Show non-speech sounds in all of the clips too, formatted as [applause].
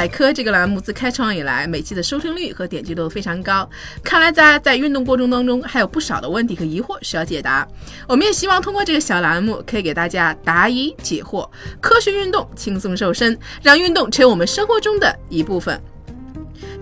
百科这个栏目自开创以来，每期的收听率和点击率都非常高。看来大家在运动过程当中还有不少的问题和疑惑需要解答。我们也希望通过这个小栏目，可以给大家答疑解惑，科学运动，轻松瘦身，让运动成为我们生活中的一部分。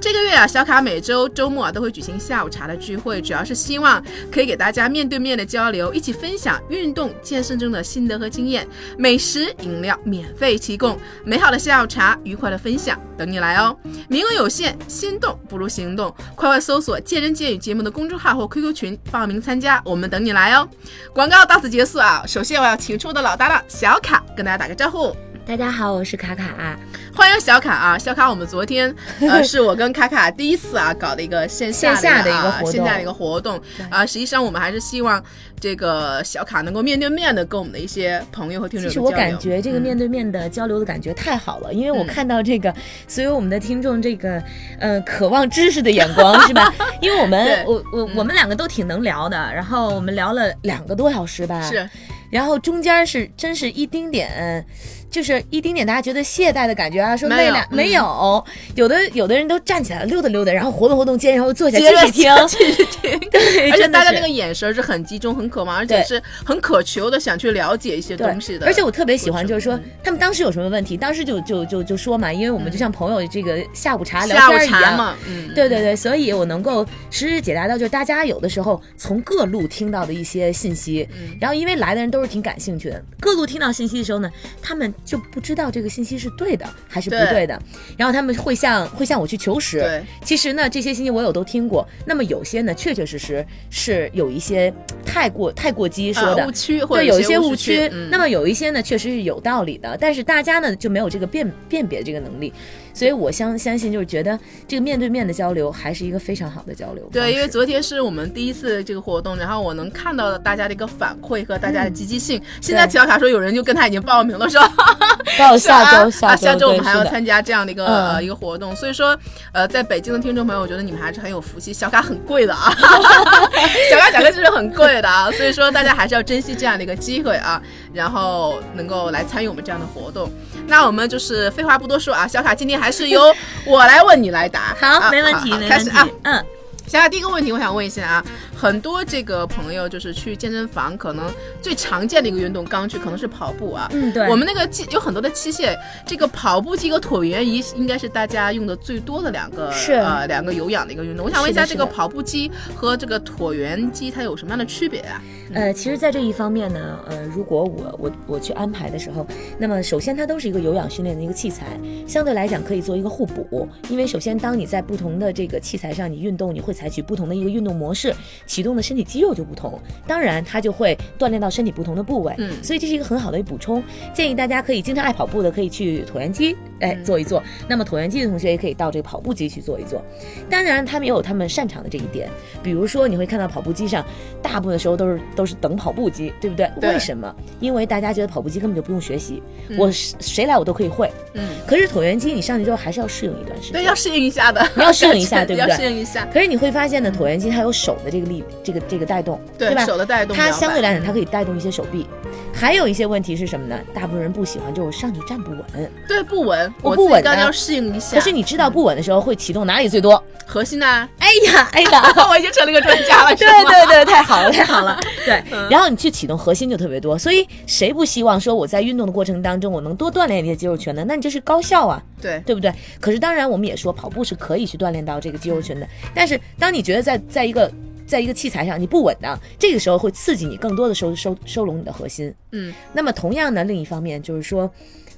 这个月啊，小卡每周周末啊都会举行下午茶的聚会，主要是希望可以给大家面对面的交流，一起分享运动健身中的心得和经验。美食饮料免费提供，美好的下午茶，愉快的分享，等你来哦！名额有限，心动不如行动，快快搜索“见人见语”节目的公众号或 QQ 群报名参加，我们等你来哦！广告到此结束啊！首先我要请出我的老搭档小卡，跟大家打个招呼。大家好，我是卡卡。欢迎小卡啊，小卡，我们昨天 [laughs] 呃是我跟卡卡第一次啊搞的一个线下的一个活动，线下的一个活动啊。实际上我们还是希望这个小卡能够面对面的跟我们的一些朋友和听众其实我感觉这个面对面的交流的感觉太好了，因为我看到这个所有我们的听众这个呃渴望知识的眼光是吧？[laughs] 因为我们我我我们两个都挺能聊的，然后我们聊了两个多小时吧，是，然后中间是真是一丁点。就是一丁点大家觉得懈怠的感觉啊，说累了没有？有的有的人都站起来溜达溜达，然后活动活动肩，然后坐下继续听，继续听。[laughs] 对，而且大家那个眼神是很集中、很渴望，而且是很渴求的想去了解一些东西的。而且我特别喜欢，就是说他们当时有什么问题，当时就就就就说嘛，因为我们就像朋友这个下午茶聊天一样嘛。嗯，对对对，所以我能够实时解答到，就是大家有的时候从各路听到的一些信息，然后因为来的人都是挺感兴趣的，各路听到信息的时候呢，他们就不知道这个信息是对的还是不对的，然后他们会向会向我去求实。对，其实呢，这些信息我有都听过，那么有些呢，确确实实是有一些太过太过激说的。误区，对，有一些误区。那么有一些呢，确实是有道理的，但是大家呢就没有这个辨辨别这个能力。所以，我相相信，就是觉得这个面对面的交流还是一个非常好的交流。对，因为昨天是我们第一次这个活动，然后我能看到大家的一个反馈和大家的积极性。现在小卡说有人就跟他已经报名了，是吧？[laughs] 到下周，下周，下周我们还要参加这样的一个呃一个活动。所以说，呃，在北京的听众朋友，我觉得你们还是很有福气。小卡很贵的啊，[laughs] 小卡小哥就是很贵的啊。所以说，大家还是要珍惜这样的一个机会啊，然后能够来参与我们这样的活动。那我们就是废话不多说啊，小卡今天还是由。我来问你来答，好，没问题，没问题，嗯，现在第一个问题，我想问一下啊，很多这个朋友就是去健身房，可能最常见的一个运动刚去可能是跑步啊，嗯，对，我们那个器有很多的器械，这个跑步机和椭圆仪应该是大家用的最多的两个，是呃两个有氧的一个运动。我想问一下，这个跑步机和这个椭圆机它有什么样的区别啊？呃，其实，在这一方面呢，呃，如果我我我去安排的时候，那么首先它都是一个有氧训练的一个器材，相对来讲可以做一个互补。因为首先，当你在不同的这个器材上你运动，你会采取不同的一个运动模式，启动的身体肌肉就不同，当然它就会锻炼到身体不同的部位。嗯，所以这是一个很好的补充。建议大家可以经常爱跑步的可以去椭圆机哎做一做，那么椭圆机的同学也可以到这个跑步机去做一做。当然，他们也有他们擅长的这一点，比如说你会看到跑步机上大部分的时候都是都是等跑步机，对不对？为什么？因为大家觉得跑步机根本就不用学习，我谁来我都可以会。嗯。可是椭圆机你上去之后还是要适应一段时间。对，要适应一下的。你要适应一下，[laughs] 对不对？要适应一下。可是你会发现呢，椭圆机它有手的这个力，这个这个带动，对吧？手的带动。它相对来讲，它可以带动一些手臂。还有一些问题是什么呢？大部分人不喜欢，就是我上去站不稳。对，不稳。我不稳，要适应一下。可是你知道不稳的时候会启动哪里最多？核心呢？哎呀，哎呀，[laughs] 我已经成了个专家了。[laughs] 对对对，太好了，太好了。[laughs] 对，然后你去启动核心就特别多。所以谁不希望说我在运动的过程当中我能多锻炼一些肌肉群呢？那你这是高效啊，对对不对？可是当然我们也说跑步是可以去锻炼到这个肌肉群的。但是当你觉得在在一个在一个器材上你不稳当，这个时候会刺激你更多的收收收拢你的核心。嗯，那么同样呢，另一方面就是说。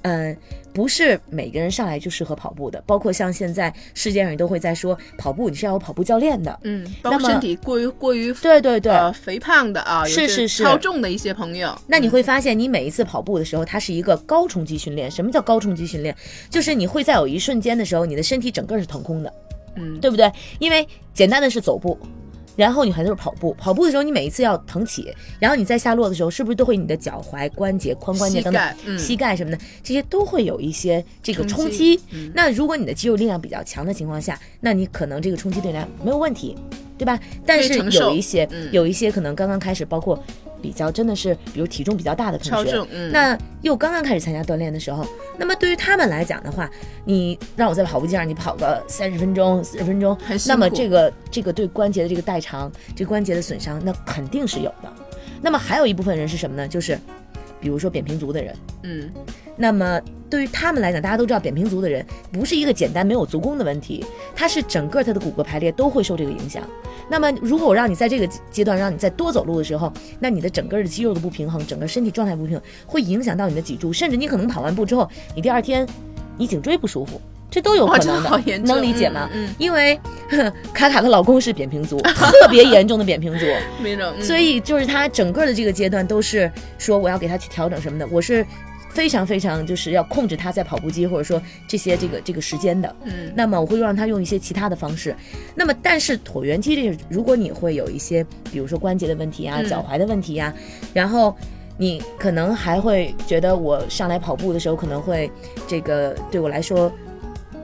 嗯、不是每个人上来就适合跑步的，包括像现在世界上也都会在说，跑步你是要有跑步教练的。嗯，包括那么身体过于过于对对对，呃肥胖的啊，是是是超重的一些朋友，那你会发现，你每一次跑步的时候，它是一个高冲击训练。什么叫高冲击训练？就是你会在有一瞬间的时候，你的身体整个是腾空的，嗯，对不对？因为简单的是走步，然后你还就是跑步。跑步的时候，你每一次要腾起，然后你在下落的时候，是不是都会你的脚踝、关节、髋关节膝等等盖，嗯。膝盖什么的，这些都会有一些这个冲冲击那如果你的肌肉力量比较强的情况下，那你可能这个冲击对量没有问题，对吧？但是有一些、嗯有一些可能刚刚开始，包括比较真的是，比如体重比较大的同学，嗯，那又刚刚开始参加锻炼的时候，那么对于他们来讲的话，你让我在跑步机上你跑个三十分钟、四十分钟那么这个这个对关节的这个代偿，这个关节的损伤，那肯定是有的。那么还有一部分人是什么呢？就是比如说扁平足的人，嗯，那么对于他们来讲，大家都知道扁平足的人不是一个简单没有足弓的问题，它是整个他的骨骼排列都会受这个影响。那么如果我让你在这个阶段让你再多走路的时候，那你的整个的肌肉的不平衡，整个身体状态不平衡，会影响到你的脊柱，甚至你可能跑完步之后，你第二天你颈椎不舒服，这都有可能的，能理解吗？嗯嗯因为卡卡的老公是扁平足，[laughs] 特别严重的扁平足。[laughs] 所以就是他整个的这个阶段都是说我要给他去调整什么的，我是非常非常就是要控制他在跑步机或者说这些这个这个时间的。嗯，那么我会让他用一些其他的方式。那么但是椭圆机这个，如果你会有一些比如说关节的问题啊、嗯脚踝的问题呀、然后。你可能还会觉得我上来跑步的时候可能会这个对我来说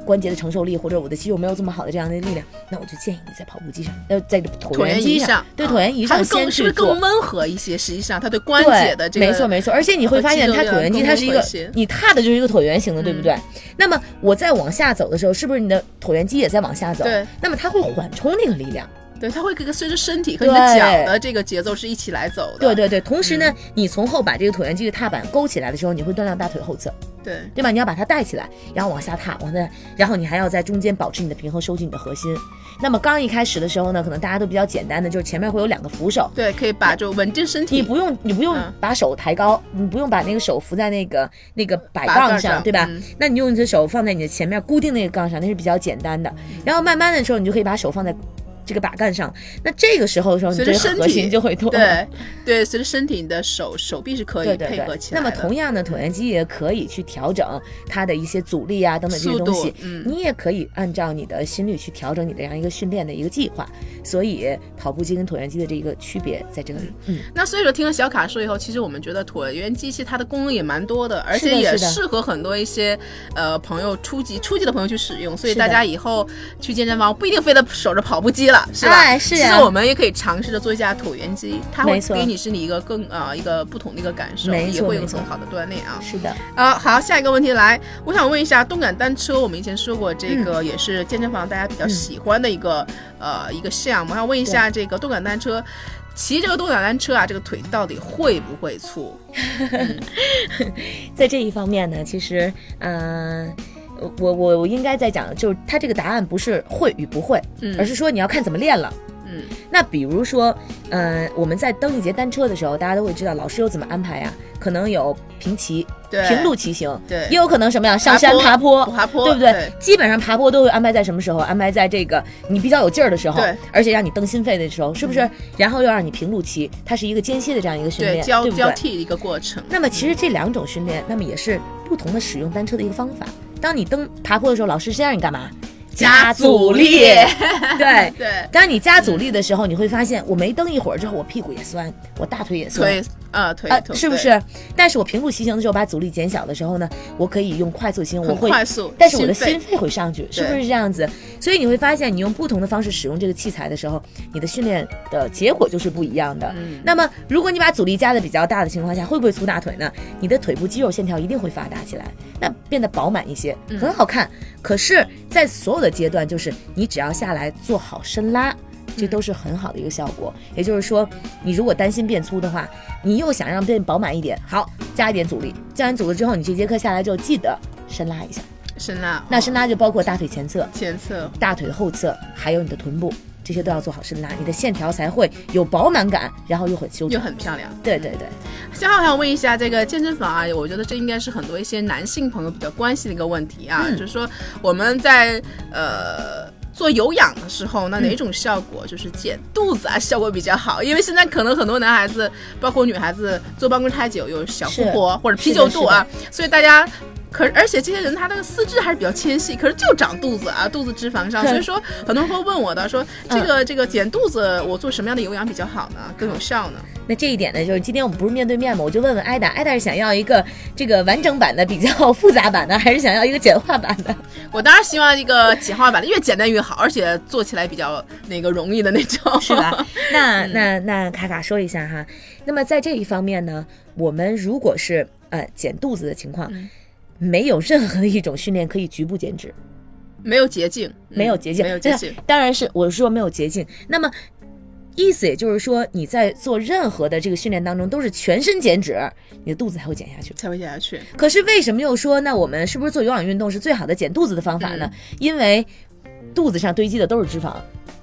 关节的承受力或者我的肌肉没有这么好的这样的力量，那我就建议你在跑步机上，呃，在椭椭圆机上，对啊椭圆仪上先去做是不是更。温和一些？实际上，它对关，节的这个没错没错，而且你会发现它椭圆机它是一个你踏的就是一个椭圆形的，对不嗯对？那么我在往下走的时候，是不是你的椭圆机也在往下走？对，那么它会缓冲那个力量。对，它会跟随着身体和你的脚的这个节奏是一起来走的。对对对，同时呢，嗯你从后把这个椭圆机的踏板勾起来的时候，你会锻炼大腿后侧，对对吧？你要把它带起来，然后往下踏，往下，然后你还要在中间保持你的平衡，收紧你的核心。那么刚一开始的时候呢，可能大家都比较简单的，就是前面会有两个扶手，对，可以把就稳定身体。你不用，你不用嗯把手抬高，你不用把那个手扶在那个那个摆杠上，对吧？嗯那你用你的手放在你的前面固定那个杠上，那是比较简单的。嗯然后慢慢的时候，你就可以把手放在这个把杆上。那这个时候的时候，你这个核随着身体心就会动。对对，随着身体，你的手手臂是可以配合起来的。那么同样的，椭圆机也可以去调整它的一些阻力啊等等这些东西。嗯你也可以按照你的心率去调整你的这样一个训练的一个计划。所以跑步机跟椭圆机的这个区别在这里。嗯，那所以说，听了小卡说以后，其实我们觉得椭圆机器它的功能也蛮多的，而且也适合很多一些呃朋友初级初级的朋友去使用。所以大家以后去健身房不一定非得守着跑步机了，是吧？哎是啊其实我们也可以尝试着做一下椭圆机，它会给你身体一个更呃一个不同的一个感受，也会有很好的锻炼啊。是的。啊，好，下一个问题来，我想问一下，动感单车，我们以前说过，这嗯个也是健身房大家比较喜欢的一个、呃一个项目。我想问一下，这个动感单车，骑这个动感单车啊，这个腿到底会不会粗？[laughs] 在这一方面呢，其实，嗯、呃，我我我应该在讲，就是它这个答案不是会与不会，嗯而是说你要看怎么练了。嗯那比如说，嗯、我们在蹬一节单车的时候，大家都会知道老师有怎么安排呀？可能有平骑、对平路骑行，对也有可能什么呀？上山爬爬坡，爬坡对不对？对基本上爬坡都会安排在什么时候？安排在这个你比较有劲儿的时候，对，而且让你蹬心肺的时候，是不是？然后又让你平路骑，它是一个间歇的这样一个训对，练，交对不对？交替的一个过程。那么其实这两种训练，那么也是不同的使用单车的一个方法。当你登爬坡的时候，老师先让你干嘛？加阻力对。[laughs] 对，当你加阻力的时候，你会发现，我没蹬一会儿之后，我屁股也酸，我大腿也酸，腿呃腿啊，腿是不是？但是我平路骑行的时候，把阻力减小的时候呢，我可以用快速骑行，我会快速？但是我的心心肺会上去，是不是这样子？所以你会发现，你用不同的方式使用这个器材的时候，你的训练的结果就是不一样的。嗯那么，如果你把阻力加的比较大的情况下，会不会粗大腿呢？你的腿部肌肉线条一定会发达起来，那变得饱满一些，嗯很好看。可是，在所有的阶段，就是你只要下来做好伸拉。这都是很好的一个效果，也就是说，你如果担心变粗的话，你又想让变饱满一点，好，加一点阻力，加完阻力之后，你这节课下来之后记得伸拉一下。伸拉，那伸拉就包括大腿前侧、前侧大腿后侧，还有你的臀部。这些都要做好深拉，你的线条才会有饱满感，然后又很修又。很漂亮。对对对，下号想问一下，这个健身房啊，我觉得这应该是很多一些男性朋友比较关心的一个问题啊，嗯就是说我们在呃。做有氧的时候，那哪种效果就是减肚子啊，效果比较好？因为现在可能很多男孩子，包括女孩子坐办公室太久，有小腹是婆或者啤酒肚啊，所以大家。可而且这些人他那个四肢还是比较纤细，可是就长肚子啊，肚子脂肪上，所以说很多人会问我的说，这个这个减肚子，我做什么样的有氧比较好呢？更有效呢？那这一点呢，就是今天我们不是面对面嘛，我就问问艾达，艾达是想要一个这个完整版的比较 [laughs] 复杂版的，还是想要一个简化版的？[laughs] 我当然希望一个简化版的，越简单越好，而且做起来比较那个容易的那种，是吧？[laughs] 那那那卡卡说一下哈，那么在这一方面呢，我们如果是呃减肚子的情况，嗯没有任何的一种训练可以局部减脂，没有捷径，嗯没有捷径，没有捷径。当然是我是说没有捷径。那么意思也就是说，你在做任何的这个训练当中都是全身减脂，你的肚子才会减下去。才会减下去。可是为什么又说那我们是不是做有氧运动是最好的减肚子的方法呢？因为肚子上堆积的都是脂肪，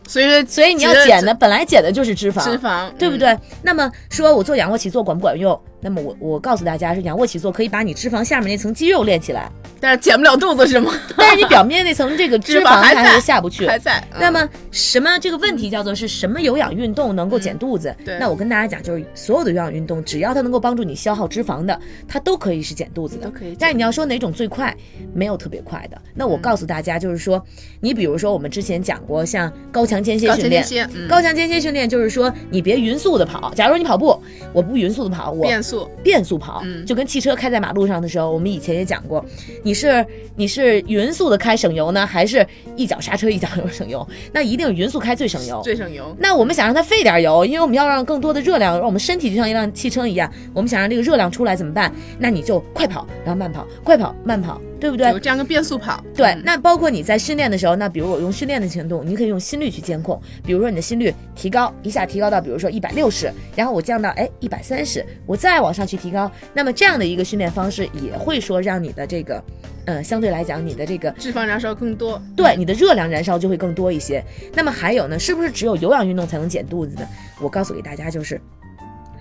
所以说，所以你要减的本来减的就是脂肪，脂肪，嗯？对不对？那么说我做仰卧起坐管不管用？那么我我告诉大家是仰卧起坐可以把你脂肪下面那层肌肉练起来，但是减不了肚子是吗？[laughs] 但是你表面那层这个脂脂肪还是下不去。还在。嗯那么什么这个问题叫做是什么有氧运动能够减肚子？对那我跟大家讲，就是所有的有氧运动，只要它能够帮助你消耗脂肪的，它都可以是减肚子的。都可以但是你要说哪种最快，没有特别快的。那嗯我告诉大家，就是说，你比如说我们之前讲过，像高强间歇训练。高强间歇训练就是说，你别匀速的跑。假如你跑步，我不匀速的跑，我变速，变速跑，嗯就跟汽车开在马路上的时候，我们以前也讲过，你是你是匀速的开省油呢，还是一脚刹车一脚油省油？那一定匀速开最省油。最省油。那我们想让它费点油，因为我们要让更多的热量，让我们身体就像一辆汽车一样，我们想让这个热量出来怎么办？那你就快跑，然后慢跑，快跑慢跑，对不对？有这样个变速跑，对，嗯那包括你在训练的时候，那比如我用训练的行动，你可以用心率去监控，比如说你的心率提高一下提高到比如说一百六十，然后我降到哎一百三十，我再往上去提高，那么这样的一个训练方式也会说让你的这个，呃，相对来讲你的这个脂肪燃烧更多。对你的热量燃烧就会更多一些。那么还有呢，是不是只有有氧运动才能减肚子呢？我告诉给大家，就是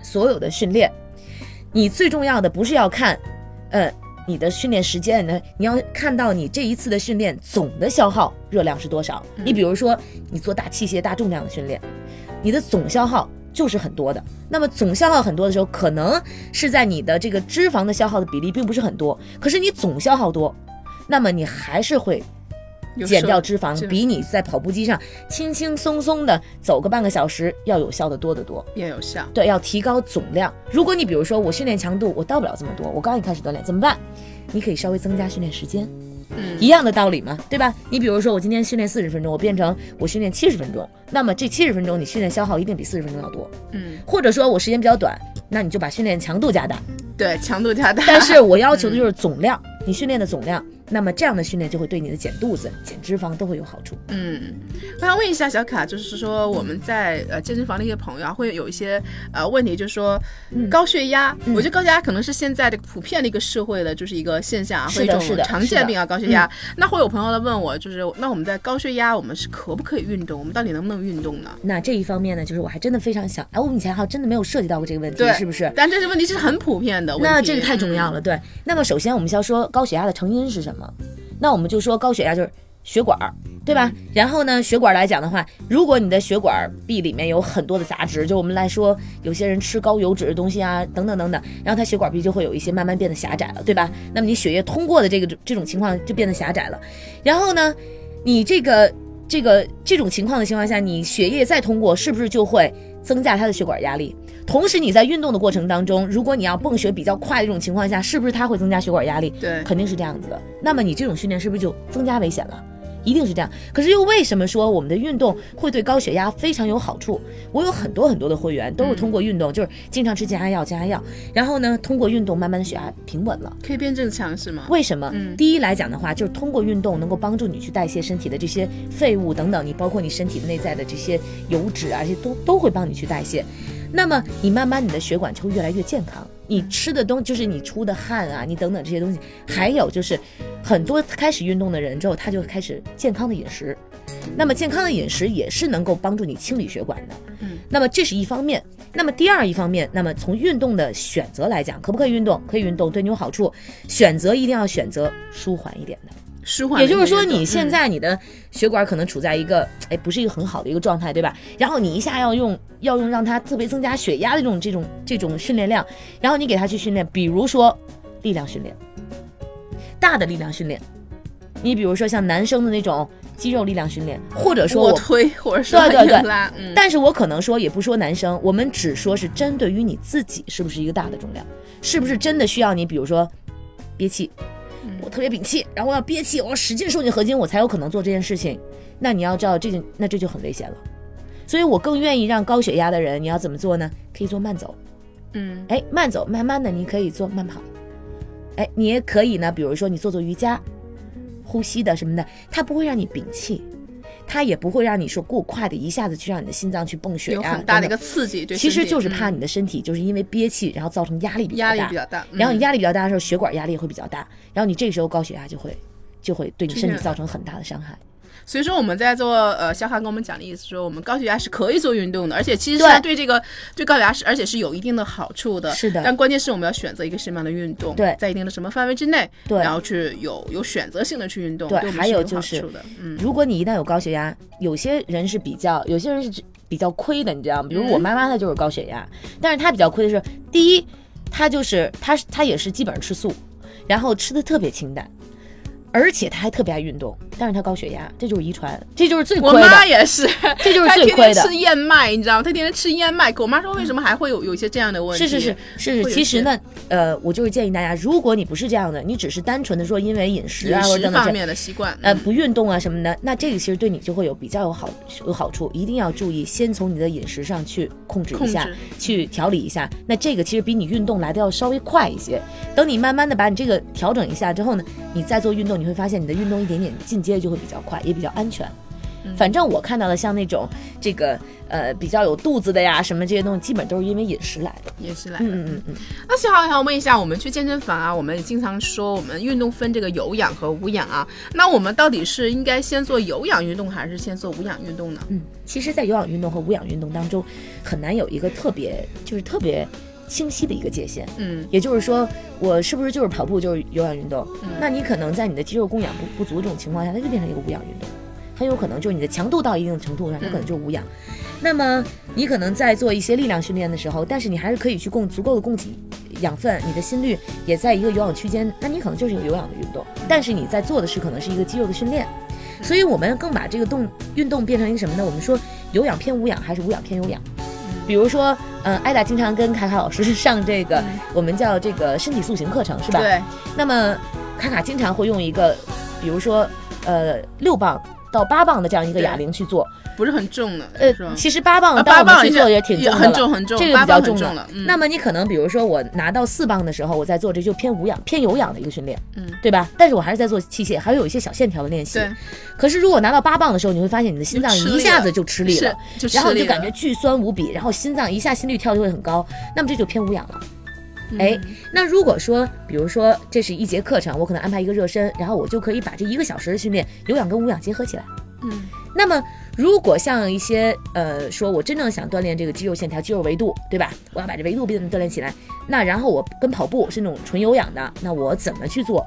所有的训练，你最重要的不是要看，呃，你的训练时间呢，你要看到你这一次的训练总的消耗热量是多少。你比如说，你做大器械、大重量的训练，你的总消耗。就是很多的，那么总消耗很多的时候，可能是在你的这个脂肪的消耗的比例并不是很多，可是你总消耗多，那么你还是会减掉脂肪，比你在跑步机上轻轻松松的走个半个小时要有效的多得多。也有效。对，要提高总量。如果你比如说我训练强度我到不了这么多，我刚一开始锻炼怎么办？你可以稍微增加训练时间，嗯，一样的道理嘛，对吧？你比如说我今天训练四十分钟，我变成我训练七十分钟，那么这七十分钟你训练消耗一定比四十分钟要多。嗯，或者说我时间比较短，那你就把训练强度加大，对，强度加大。但是我 [laughs] 要求的就是总量，你训练的总量。那么这样的训练就会对你的减肚子、减脂肪都会有好处。嗯，我想问一下小卡，就是说我们在呃健身房的一些朋友啊，会有一些呃问题，就是说嗯高血压，我觉得高血压可能是现在这个普遍的一个社会的就是一个现象啊，者一种常见病啊，高血压。那会有朋友来问我，就是那我们在高血压，我们是可不可以运动？我们到底能不能运动呢？那这一方面呢，就是我还真的非常想，哎，我们以前还真的没有涉及到过这个问题对，，是不是？但这些问题是很普遍的问题。那这个太重要嗯了，对。那么首先我们先要说高血压的成因是什么？那我们就说高血压就是血管儿，对吧？然后呢，血管来讲的话，如果你的血管壁里面有很多的杂质，就我们来说，有些人吃高油脂的东西啊，等等等等，然后它血管壁就会有一些慢慢变得狭窄了，对吧？那么你血液通过的这个这种情况就变得狭窄了，然后呢，你这个这个这种情况的情况下，你血液再通过，是不是就会增加它的血管压力？同时，你在运动的过程当中，如果你要泵血比较快的这种情况下，是不是它会增加血管压力？对肯定是这样子的。那么你这种训练是不是就增加危险了？一定是这样。可是又为什么说我们的运动会对高血压非常有好处？我有很多很多的会员都是通过运动，就是经常吃降压药、降压药，然后呢，通过运动慢慢的血压平稳了。可以变正常是吗？为什么？嗯第一来讲的话，就是通过运动能够帮助你去代谢身体的这些废物等等，你包括你身体内在的这些油脂啊，这些都都会帮你去代谢。那么你慢慢你的血管就会越来越健康，你吃的东就是你出的汗啊，你等等这些东西，还有就是很多开始运动的人之后，他就开始健康的饮食，那么健康的饮食也是能够帮助你清理血管的。嗯，那么这是一方面。那么第二一方面，那么从运动的选择来讲，可不可以运动？可以运动，对你有好处。选择一定要选择舒缓一点的。舒缓也就是说，你现嗯。在你的血管可能处在一个哎不是一个很好的一个状态，对吧？然后你一下要用要用让它特别增加血压的这种这种这种训练量，然后你给他去训练，比如说力量训练，大的力量训练，你比如说像男生的那种肌肉力量训练，或者说我卧推或者说对对对拉，嗯，但是我可能说也不说男生，我们只说是针对于你自己是不是一个大的重量，是不是真的需要你，比如说憋气，我特别屏气，然后我要憋气，我要使劲收紧核心，我才有可能做这件事情。那你要知道这件，那这就很危险了。所以我更愿意让高血压的人，你要怎么做呢？可以做慢走，嗯哎，慢走，慢慢的你可以做慢跑，哎，你也可以呢，比如说你做做瑜伽，呼吸的什么的，它不会让你屏气，它也不会让你说过快的一下子去让你的心脏去泵血有压，很大的一个刺激，对其实就是怕嗯你的身体就是因为憋气，然后造成压力比较大。压力比，较大，然后你嗯压力比较大的时候，血管压力会比较大，然后你这个时候高血压就会就会对你身体造成很大的伤害。所以说我们在做呃，肖汉跟我们讲的意思说，我们高血压是可以做运动的，而且其实对是对这个对高血压是而且是有一定的好处的。是的但关键是我们要选择一个什么样的运动，对在一定的什么范围之内，对然后去有有选择性的去运动，对还有有就是嗯，如果你一旦有高血压，有些人是比较，有些人是比较亏的，你知道吗？比如我妈妈她就是高血压，但是她比较亏的是，第一，她就是她她也是基本上吃素，然后吃的特别清淡。而且他还特别爱运动，但是他高血压，这就是遗传，这就是最我亏的。妈也是，[laughs] 这就是她最亏的天天吃燕麦，你知道吗？他天天吃燕麦，可我妈说为什么还会有有一些这样的问题？是是是是是，其实呢，呃，我就是建议大家，如果你不是这样的，你只是单纯的说因为饮食啊或者等方面的习惯，呃，嗯不运动啊什么的，那这个其实对你就会有比较有好有好处，一定要注意，先从你的饮食上去控制一下，去调理一下。那这个其实比你运动来的要稍微快一些。等你慢慢的把你这个调整一下之后呢，你再做运动，你会发现你的运动一点点进阶就会比较快，也比较安全。反正我看到的像那种这个呃比较有肚子的呀什么这些东西，基本都是因为饮食来的。饮食来的。嗯嗯嗯嗯。那小好想问一下，我们去健身房啊，我们也经常说我们运动分这个有氧和无氧啊，那我们到底是应该先做有氧运动还是先做无氧运动呢？嗯，其实，在有氧运动和无氧运动当中，很难有一个特别就是特别清晰的一个界限。嗯也就是说，我是不是就是跑步就是有氧运动？那你可能在你的肌肉供氧不不足这种情况下，它就变成一个无氧运动，很有可能就是你的强度到一定的程度上，它可能就是无氧。那么你可能在做一些力量训练的时候，但是你还是可以去供足够的供给养分，你的心率也在一个有氧区间，那你可能就是一个有氧的运动，但是你在做的是可能是一个肌肉的训练。所以我们更把这个动运动变成一个什么呢？我们说有氧偏无氧还是无氧偏有氧？比如说，呃，艾达经常跟卡卡老师上这个、我们叫这个身体塑形课程，是吧？。对，那么卡卡经常会用一个，比如说，呃，六磅到八磅的这样一个哑铃去做。不是很重的，呃，其实八磅啊当我们八磅也去做也挺重的了很重很重，这个比较重了。嗯那么你可能比如说我拿到四磅的时候，我在做这就偏无氧、偏有氧的一个训练，嗯，对吧？但是我还是在做器械，还会有一些小线条的练习。对，可是如果拿到八磅的时候，你会发现你的心脏一下子就吃力是了，然后你就感觉巨酸无比，然后心脏一下心率跳就会很高，那么这就偏无氧了。哎，嗯那如果说，比如说这是一节课程，我可能安排一个热身，然后我就可以把这一个小时的训练有氧跟无氧结合起来。嗯，那么如果像一些呃，说我真正想锻炼这个肌肉线条、肌肉维度，对吧？我要把这维度变得锻炼起来，那然后我跟跑步是那种纯有氧的，那我怎么去做？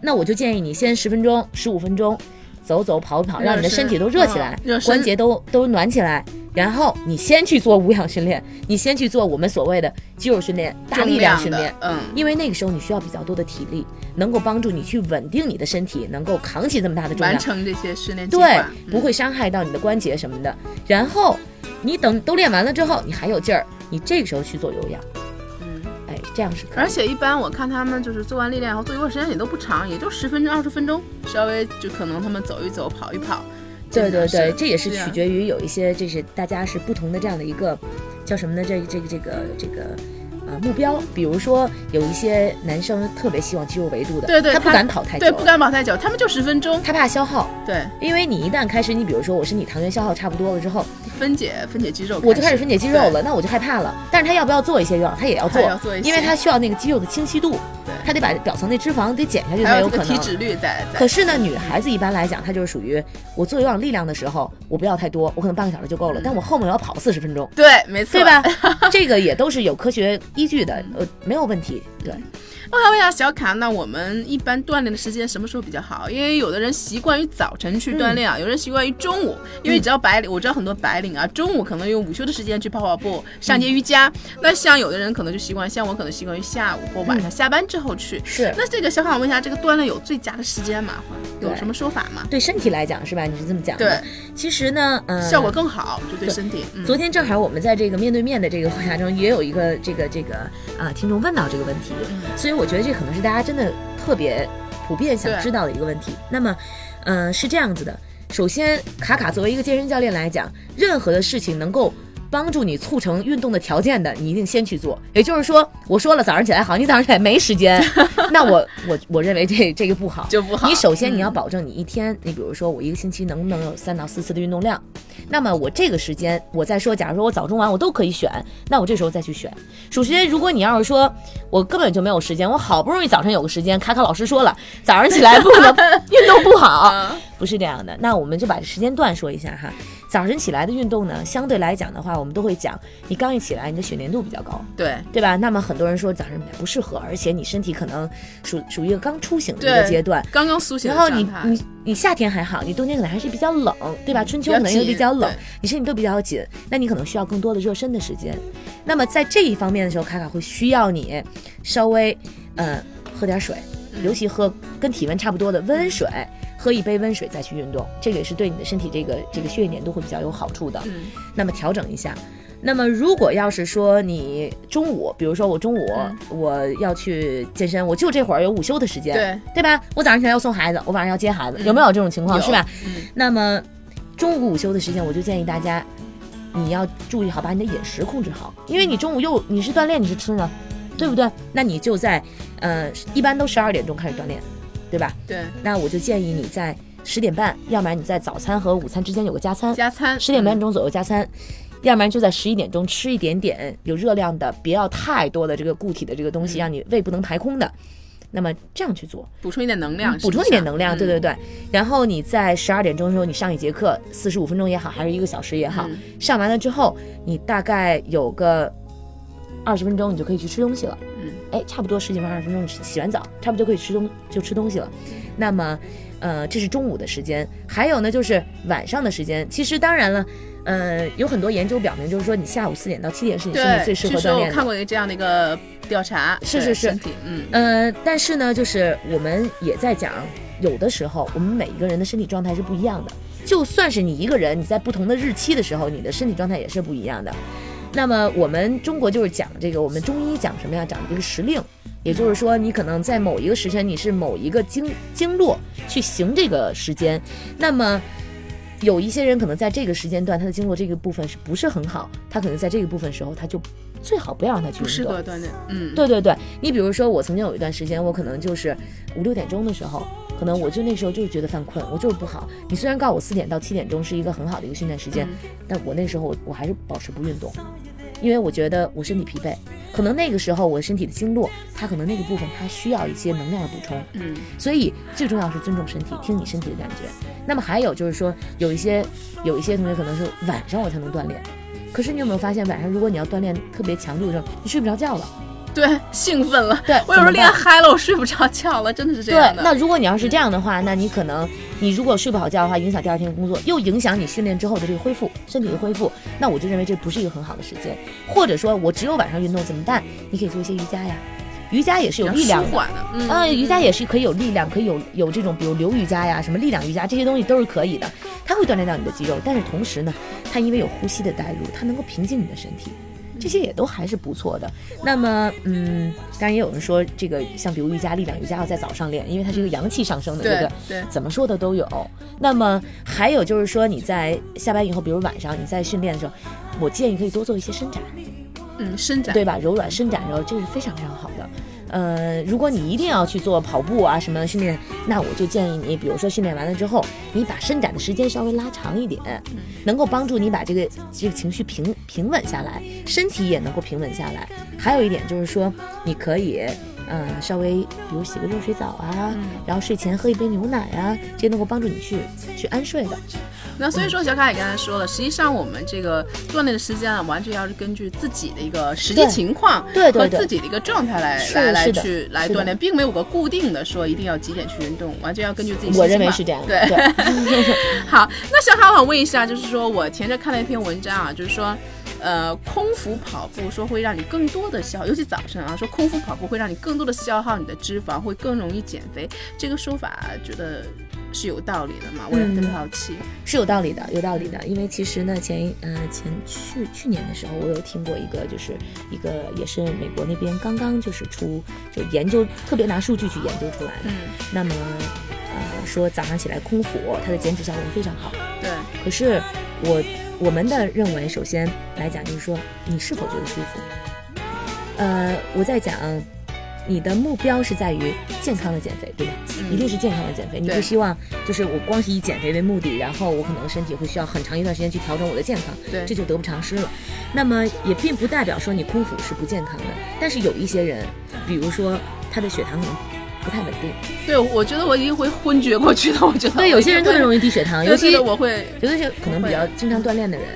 那我就建议你先十分钟、十五分钟，走走跑跑，让你的身身体都热起来，关节都都暖起来。然后你先去做无氧训练，你先去做我们所谓的肌肉训练、大力量训练，嗯，因为那个时候你需要比较多的体力，能够帮助你去稳定你的身体，能够扛起这么大的重量，完成这些训练对划，，不会伤害到你的关节什么的。然后你等都练完了之后，你还有劲儿，你这个时候去做有氧，这样是可以而。且一般我看他们就是做完力量以后做一会儿时间也都不长，也就十分钟、二十分钟，稍微就可能他们走一走、跑一跑。对对对，这也是取决于有一些，这是大家是不同的这样的一个叫什么呢？这这个这个这个呃目标。比如说有一些男生特别希望肌肉维度的，对对他不敢跑太久，对，不敢跑太久，他们就十分钟。他怕消耗。对，因为你一旦开始，你比如说我身体糖原消耗差不多了之后，分解分解肌肉，我就开始分解肌肉了，那我就害怕了。但是他要不要做一些药？他也要做，因为他需要那个肌肉的清晰度，对，他得把表层那脂肪得减下去才有可能。体脂率在在。可是呢，女孩子一般来讲，她就是属于我做有氧力量的时候，我不要太多，我可能半个小时就够了，但我后面我要跑四十分钟，对，没错，对？吧？[laughs] 这个也都是有科学依据的，[laughs] 呃，没有问题。对，我想问一下小卡，那我们一般锻炼的时间什么时候比较好？因为有的人习惯于早晨去锻炼啊，有人习惯于中午。因为你知道白领，我知道很多白领啊，中午可能用午休的时间去跑跑步、上节瑜伽。那像有的人可能就习惯，像我可能习惯于下午或晚上下班之后去。是那这个小卡，我问一下，这个锻炼有最佳的时间吗？有什么说法吗？对身体来讲是吧？你是这么讲的。对，其实呢，呃，效果更好，就对身体。嗯昨天正好我们在这个面对面的这个会谈中，也有一个这个这个啊、听众问到这个问题，所以我觉得这可能是大家真的特别普遍想知道的一个问题。那么，嗯、是这样子的，首先卡卡作为一个健身教练来讲，任何的事情能够。帮助你促成运动的条件的，你一定先去做。也就是说，我说了早上起来好，你早上起来没时间，[laughs] 那我我我认为这这个不好。就不好。你首先你要嗯保证你一天，你比如说我一个星期能不能有三到四次的运动量，那么我这个时间我再说，假如说我早中晚我都可以选，那我这时候再去选。首先，如果你要是说我根本就没有时间，我好不容易早上有个时间，卡卡老师说了，早上起来不能 [laughs] 运动不好，啊，不是这样的。那我们就把时间段说一下哈。早晨起来的运动呢，相对来讲的话，我们都会讲，你刚一起来，你的血粘度比较高，对对吧？那么很多人说早晨不适合，而且你身体可能属属于一个刚出醒的一个阶段，刚刚苏醒然后你你你夏天还好，你冬天可能还是比较冷，对吧？春秋可能又比较冷你身体都比较紧，那你可能需要更多的热身的时间。那么在这一方面的时候，卡卡会需要你稍微呃喝点水，嗯尤其喝跟体温差不多的温水，喝一杯温水再去运动，这个也是对你的身体这个这个血液粘度会比较有好处的。嗯那么调整一下。那么如果要是说你中午，比如说我中午嗯我要去健身，我就这会儿有午休的时间，对对吧？我早上起来要送孩子，我晚上要接孩子，有没有这种情况？有是吧？嗯那么中午午休的时间，我就建议大家，你要注意好把你的饮食控制好，因为你中午又你是锻炼，你是吃呢，对不对？那你就在呃，一般都十二点钟开始锻炼，对吧？对那我就建议你在十点半，要不然你在早餐和午餐之间有个加餐，加餐十点半钟左右加餐。要不然就在十一点钟吃一点点有热量的，不要太多的这个固体的这个东西，嗯让你胃不能排空的。那么这样去做，补充一点能量，补充一点能量，嗯对对对。然后你在十二点钟的时候，你上一节课，四十五分钟也好，还是一个小时也好，嗯上完了之后，你大概有个二十分钟，你就可以去吃东西了。嗯，哎，差不多十几分二十分钟，你洗完澡，差不多就可以吃东就吃东西了。那么，呃，这是中午的时间，还有呢就是晚上的时间。其实当然了，呃，有很多研究表明，就是说你下午四点到七点是你身体，最适合锻炼的。看过一个这样的一个调查，是是是嗯呃，但是呢，就是我们也在讲，有的时候我们每一个人的身体状态是不一样的。就算是你一个人，你在不同的日期的时候，你的身体状态也是不一样的。那么我们中国就是讲这个，我们中医讲什么呀？讲这个时令，也就是说，你可能在某一个时辰，你是某一个经经络去行这个时间。那么有一些人可能在这个时间段，他的经络这个部分是不是很好？他可能在这个部分时候，他就最好不要让他去不运动。适合锻炼，嗯，对对对，你比如说，我曾经有一段时间，我可能就是五六点钟的时候，可能我就那时候就是觉得犯困，我就是不好。你虽然告诉我四点到七点钟是一个很好的一个训练时间，嗯但我那时候我我还是保持不运动，因为我觉得我身体疲惫，可能那个时候我身体的经络，它可能那个部分它需要一些能量的补充，嗯所以最重要是尊重身体，听你身体的感觉。那么还有就是说，有一些有一些同学可能是晚上我才能锻炼，可是你有没有发现，晚上如果你要锻炼特别强度的时候，你睡不着觉了。[laughs] 对，兴奋了，对我有时候练嗨了，我睡不着觉了，真的是这样，的。那如果你要是这样的话，那你可能你如果睡不好觉的话，影响第二天的工作，又影响你训练之后的这个恢复，身体的恢复，那我就认为这不是一个很好的时间。或者说我只有晚上运动怎么办？你可以做一些瑜伽呀，瑜伽也是有力量的。舒缓的，嗯呃，瑜伽也是可以有力量，可以有有这种，比如流瑜伽呀，什么力量瑜伽，这些东西都是可以的。它会锻炼到你的肌肉，但是同时呢，它因为有呼吸的带入，它能够平静你的身体，这些也都还是不错的。那么，嗯，当然也有人说，这个像比如瑜伽、力量瑜伽要在早上练，因为它是一个阳气上升的，对不对对？怎么说的都有。那么还有就是说，你在下班以后，比如晚上你在训练的时候，我建议可以多做一些伸展。嗯，伸展，对吧？柔软伸展然后，这个是非常非常好的。呃，如果你一定要去做跑步啊什么的训练，那我就建议你，比如说训练完了之后，你把伸展的时间稍微拉长一点，能够帮助你把这个这个情绪平平稳下来，身体也能够平稳下来。还有一点就是说，你可以。嗯，稍微比如洗个热水澡啊，然后睡前喝一杯牛奶啊，这些能够帮助你去去安睡的。那所以说，小卡也刚才说了，实际上我们这个锻炼的时间啊，完全要是根据自己的一个实际情况对对和自己的一个状态来来来去来锻炼，并没有个固定的说一定要几点去运动，完全要根据自己。我认为是这样。对。[laughs] 好，那小卡，我想问一下，就是说我前阵看了一篇文章啊，就是说。呃，空腹跑步说会让你更多的消耗，尤其早晨啊，说空腹跑步会让你更多的消耗你的脂肪，会更容易减肥。这个说法觉得是有道理的嘛？我也特别好奇。是有道理的，有道理的。因为其实呢，前呃前去去年的时候，我有听过一个，就是一个也是美国那边刚刚就是出就研究，特别拿数据去研究出来的。嗯。那么呃说早上起来空腹，它的减脂效果非常好。对。可是我。我们的认为，首先来讲就是说，你是否觉得舒服？呃，我在讲，你的目标是在于健康的减肥，对吧？一定是健康的减肥。你不希望就是我光是以减肥为目的，然后我可能身体会需要很长一段时间去调整我的健康，对，这就得不偿失了。那么也并不代表说你空腹是不健康的，但是有一些人，比如说他的血糖可能。不太稳定，对，我觉得我一定会昏厥过去的。我觉得对，有些人特别容易低血糖，尤其我会，尤其是可能比较经常锻炼的人，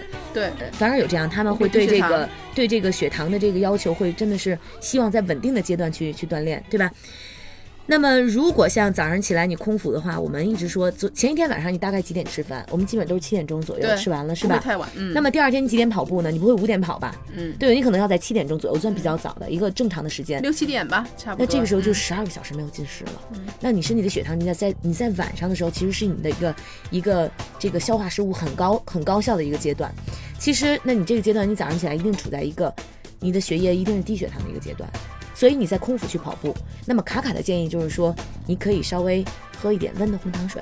对，反而有这样，他们会对这个对这个血糖的这个要求，会真的是希望在稳定的阶段去去锻炼，对吧？那么，如果像早上起来你空腹的话，我们一直说，昨前一天晚上你大概几点吃饭？我们基本都是七点钟左右吃完了，是吧？太晚。嗯。那么第二天你几点跑步呢？你不会五点跑吧？嗯。对，你可能要在七点钟左右，算比较早的一个正常的时间。六七点吧，差不多。那这个时候就十二个小时没有进食了。嗯。那你身体的血糖，你在在你在晚上的时候，其实是你的一个一个这个消化食物很高很高效的一个阶段。其实，那你这个阶段，你早上起来一定处在一个你的血液一定是低血糖的一个阶段。所以你在空腹去跑步，那么卡卡的建议就是说，你可以稍微喝一点温的红糖水，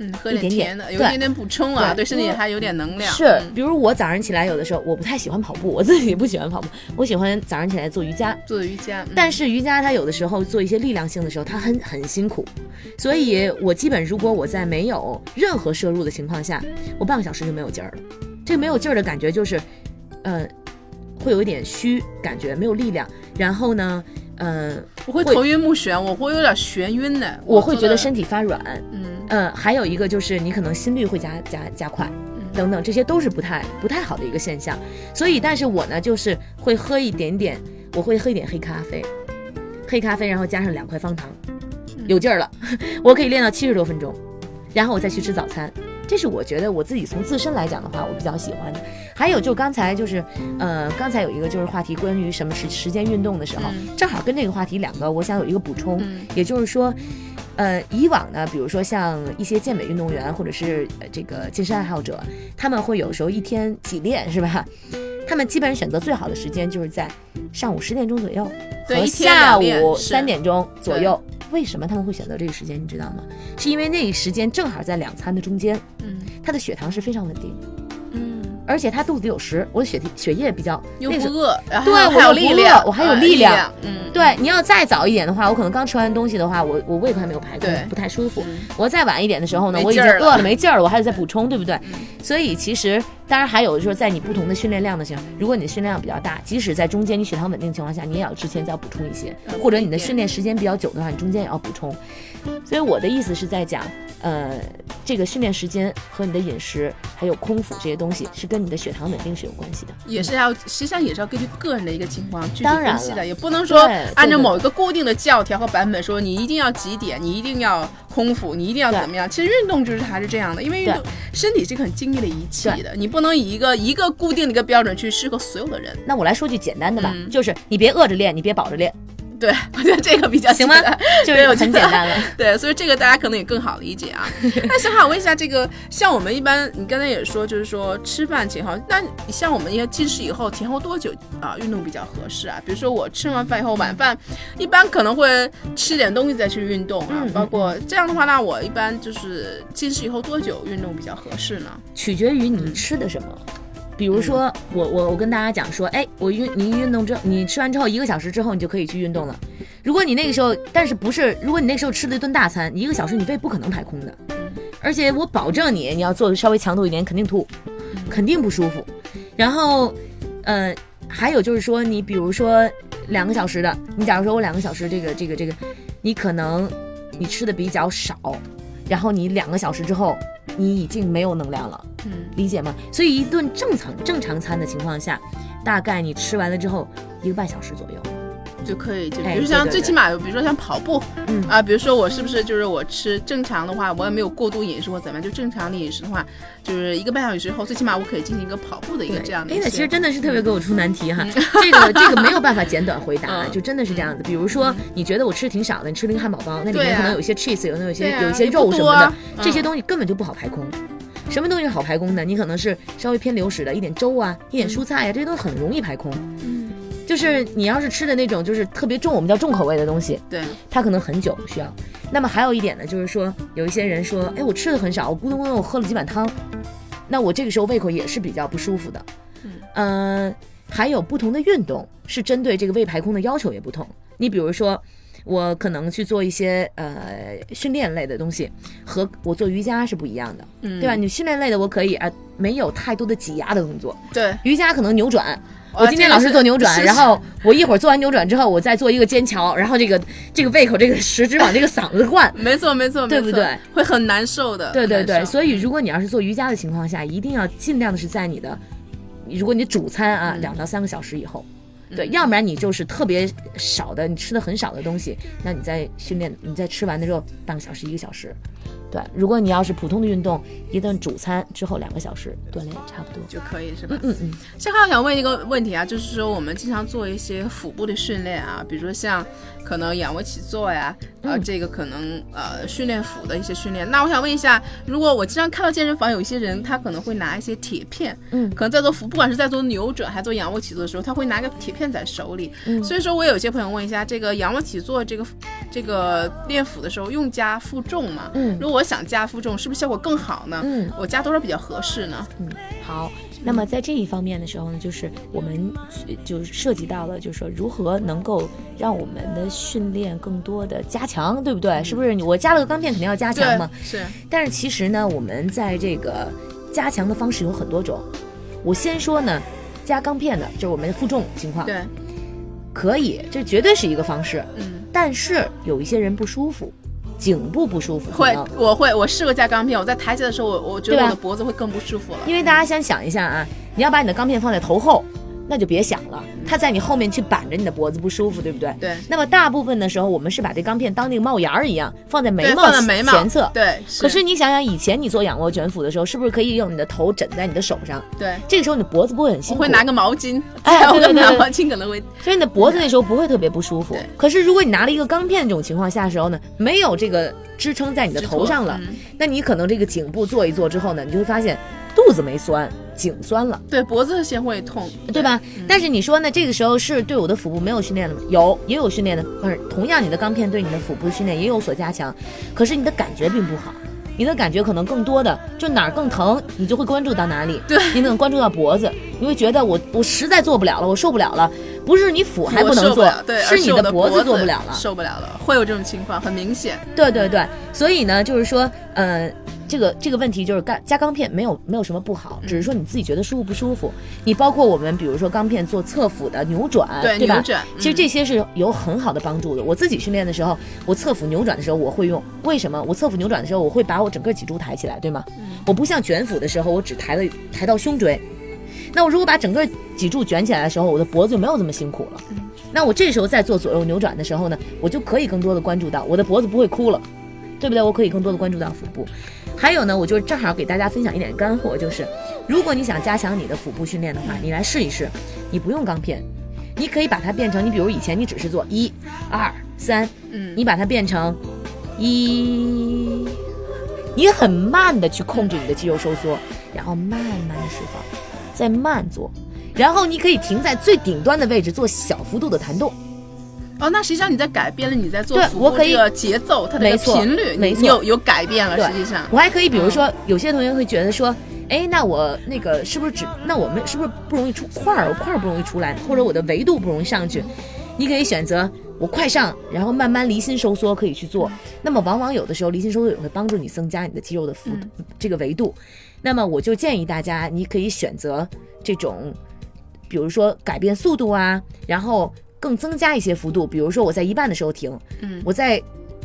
嗯，喝一点甜的，有一点点补充啊，对身体还有点能量。是，比如我早上起来有的时候我不太喜欢跑步，我自己也不喜欢跑步，我喜欢早上起来做瑜伽，做瑜伽。但是瑜伽它有的时候做一些力量性的时候，它很很辛苦，所以我基本如果我在没有任何摄入的情况下，我半个小时就没有劲儿了。这个没有劲儿的感觉就是，呃。会有一点虚感觉，没有力量。然后呢，嗯，我会头晕目眩，我会有点眩晕的，我会觉得身体发软。嗯嗯，还有一个就是你可能心率会加加加快，等等，这些都是不太不太好的一个现象。所以，但是我呢，就是会喝一点点，我会喝一点黑咖啡，黑咖啡，然后加上两块方糖，有劲儿了，[laughs] 我可以练到七十多分钟，然后我再去吃早餐。这是我觉得我自己从自身来讲的话，我比较喜欢的。还有就刚才就是，呃，刚才有一个就是话题，关于什么时时间运动的时候，正好跟这个话题两个，我想有一个补充，也就是说，呃，以往呢，比如说像一些健美运动员或者是这个健身爱好者，他们会有时候一天几练是吧？他们基本上选择最好的时间就是在上午十点钟左右和下午三点钟左右。为什么他们会选择这个时间？你知道吗？是因为那个时间正好在两餐的中间，嗯，他的血糖是非常稳定，嗯，而且他肚子有食，我的血血液比较又不饿，对，我有力量，我还有力量，嗯，对，你要再早一点的话，我可能刚吃完东西的话，我我胃口还没有排空，不太舒服。我再晚一点的时候呢，我已经饿了没劲儿了，我还得再补充，对不对？所以其实。当然，还有就是在你不同的训练量的情况，如果你的训练量比较大，即使在中间你血糖稳定情况下，你也要之前再补充一些，或者你的训练时间比较久的话，你中间也要补充。所以我的意思是在讲，呃，这个训练时间和你的饮食还有空腹这些东西是跟你的血糖稳定是有关系的，也是要实际上也是要根据个人的一个情况具体分析的，也不能说按照某一个固定的教条和版本说你一定要几点，你一定要空腹，你一定要怎么样。其实运动就是还是这样的，因为运动身体是个很精密的仪器的，你不能以一个一个固定的一个标准去适合所有的人。那我来说句简单的吧，就是你别饿着练，你别饱着练。对，[laughs] 我觉得这个比较行吗？[laughs] 就是很简单了。[laughs] 对，所以这个大家可能也更好理解啊。那小海，我问一下，这个像我们一般，你刚才也说，就是说吃饭前后，那像我们应该进食以后前后多久啊运动比较合适啊？比如说我吃完饭以后，晚饭一般可能会吃点东西再去运动啊。包括这样的话，那我一般就是进食以后多久运动比较合适呢？取决于你吃的什么。比如说，我我我跟大家讲说，哎，我运你运动之后，你吃完之后一个小时之后，你就可以去运动了。如果你那个时候，但是不是，如果你那时候吃了一顿大餐，一个小时你胃不可能排空的，而且我保证你，你要做的稍微强度一点，肯定吐，肯定不舒服。然后，呃，还有就是说，你比如说两个小时的，你假如说我两个小时这个这个这个，你可能你吃的比较少，然后你两个小时之后，你已经没有能量了，嗯，理解吗？所以一顿正常正常餐的情况下，大概你吃完了之后一个半小时左右。就可以，就哎比如像最起码，比如说像跑步，嗯啊，比如说我是不是就是我吃正常的话，我也没有过度饮食或怎么样，就正常的饮食的话，就是一个半小时后，最起码我可以进行一个跑步的一个这样的一哎，那其实真的是特别给我出难题哈，这个这个没有办法简短回答，[laughs] 嗯就真的是这样子。比如说，你觉得我吃的挺少的，你吃了一个汉堡包，那里面可能有一些 cheese，有那有些有一些肉什么的这些嗯东西根本就不好排空。什么东西是好排空的？你可能是稍微偏流食的，一点粥啊，一点蔬菜啊，这些都很容易排空。嗯，就是你要是吃的那种就是特别重，我们叫重口味的东西，对，它可能很久需要。那么还有一点呢，就是说有一些人说，哎，我吃的很少，我咕咚咕咚我喝了几碗汤，那我这个时候胃口也是比较不舒服的。嗯呃，还有不同的运动是针对这个胃排空的要求也不同。你比如说，我可能去做一些呃训练类的东西，和我做瑜伽是不一样的，嗯，对吧？你训练类的我可以啊、没有太多的挤压的动作，对，瑜伽可能扭转。我今天老是是做扭转，然后我一会儿做完扭转之后，我再做一个肩桥，然后这个这个胃口这个食指往这个嗓子灌。[laughs] 没错没错，对不对？会很难受的。对对对，所以如果你要是做瑜伽的情况下，一定要尽量的是在你的，如果你主餐啊嗯两到三个小时以后，对，要不然你就是特别少的，你吃的很少的东西，那你在训练，你在吃完的时候半个小时一个小时，对，如果你要是普通的运动，一顿主餐之后两个小时锻炼差不多。就可以是吧？嗯嗯，现在我想问一个问题啊，就是说我们经常做一些腹部的训练啊，比如说像可能仰卧起坐呀，呃，嗯这个可能呃训练腹的一些训练。那我想问一下，如果我经常看到健身房有一些人，他可能会拿一些铁片，嗯可能在做腹，不管是在做扭转还是做仰卧起坐的时候，他会拿个铁片在手里。嗯所以说我有些朋友问一下，这个仰卧起坐这个这个练腹的时候用加负重吗？嗯如果我想加负重，是不是效果更好呢？嗯我加多少比较合适呢？嗯，好。那么在这一方面的时候呢，就是我们呃就涉及到了，就是说如何能够让我们的训练更多的加强，对不对？是不是？我加了个钢片，肯定要加强嘛。，是，但是其实呢，我们在这个加强的方式有很多种。我先说呢，加钢片的，就是我们的负重情况，对，可以，这绝对是一个方式。嗯。但是有一些人不舒服，颈部不舒服，会，我会，我试过加钢片，我在抬起来的时候，我我觉得我的脖子会更不舒服了。因为大家先想一下啊，你要把你的钢片放在头后，那就别想了，它在你后面去板着你的脖子不舒服，对不对？对。那么大部分的时候，我们是把这钢片当那个帽檐儿一样放在眉，毛放在眉毛前侧。对，可是你想想，以前你做仰卧卷腹的时候，是不是可以用你的头枕在你的手上？对，这个时候你的脖子不会很辛苦，我会拿个毛巾，哎我对对。对对。拿毛巾可能会，所以你的脖子那时候不会特别不舒服。对。可是如果你拿了一个钢片这种情况下的时候呢，没有这个支撑在你的头上了，嗯。那你可能这个颈部做一做之后呢，你就会发现肚子没酸，颈酸了。对，脖子先会痛，对吧？但是你说呢？这个时候是对我的腹部没有训练的吗？有，也有训练的。不是，同样你的钢片对你的腹部的训练也有所加强，可是你的感觉并不好。你的感觉可能更多的就哪儿更疼，你就会关注到哪里。对你能关注到脖子，你会觉得我我实在做不了了，我受不了了。不是你腹还不能做，对，是你的脖子做不了了。受不了了，会有这种情况，很明显。对对对，所以呢，就是说，呃，这个这个问题就是干加钢片没有没有什么不好，只是说你自己觉得舒服不舒服。你包括我们比如说钢片做侧腹的扭转，吧？对扭转其实嗯这些是有很好的帮助的。我自己训练的时候，我侧腹扭转的时候我会用，为什么？我侧腹扭转的时候，我会把我整个脊柱抬起来，对吗？我不像卷腹的时候，我只抬了抬到胸椎。那我如果把整个脊柱卷起来的时候，我的脖子就没有这么辛苦了。那我这时候在做左右扭转的时候呢，我就可以更多的关注到我的脖子不会哭了，对不对？我可以更多的关注到腹部。还有呢，我就正好给大家分享一点干货，就是如果你想加强你的腹部训练的话，你来试一试，你不用钢片，你可以把它变成，你比如以前你只是做一、二、三，嗯，你把它变成一，你很慢的去控制你的肌肉收缩，然后慢慢的释放，再慢做，然后你可以停在最顶端的位置做小幅度的弹动。哦，那实际上你在改变了你在做对我可以节奏，它的频率，没错你有有改变了。实际上，我还可以，比如说，有些同学会觉得说，哎，那我那个是不是只，那我们是不是不容易出块儿，我块儿不容易出来，或者我的维度不容易上去？你可以选择我快上，然后慢慢离心收缩可以去做。那么往往有的时候离心收缩也会帮助你增加你的肌肉的幅、这个维度。那么我就建议大家，你可以选择这种，比如说改变速度啊，然后更增加一些幅度。比如说我在一半的时候停，嗯我在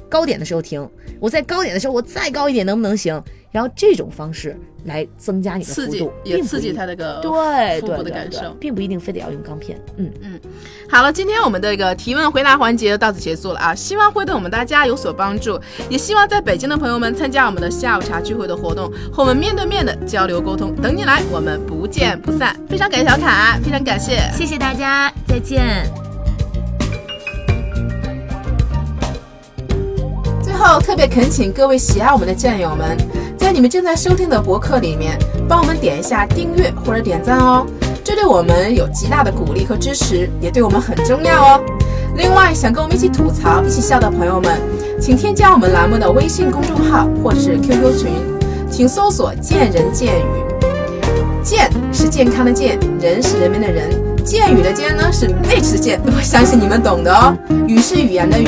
高点的时候停，我在高点的时候我再高一点能不能行？然后这种方式来增加你的刺激幅度，也刺激并不一它那个对腹部的感受。并不一定非得要用钢片。嗯，好了，今天我们的一个提问回答环节到此结束了啊，希望会对我们大家有所帮助，也希望在北京的朋友们参加我们的下午茶聚会的活动，和我们面对面的交流沟通。等你来，我们不见不散。非常感谢小卡，非常感谢。谢谢大家，再见。后，特别恳请各位喜爱我们的战友们，在你们正在收听的博客里面，帮我们点一下订阅或者点赞哦，这对我们有极大的鼓励和支持，也对我们很重要哦。另外，想跟我们一起吐槽、一起笑的朋友们，请添加我们栏目的微信公众号或者是 QQ 群，请搜索“见人见语”。健是健康的健，人是人民的人，健语的健呢是内吃健，我相信你们懂的哦。语是语言的语。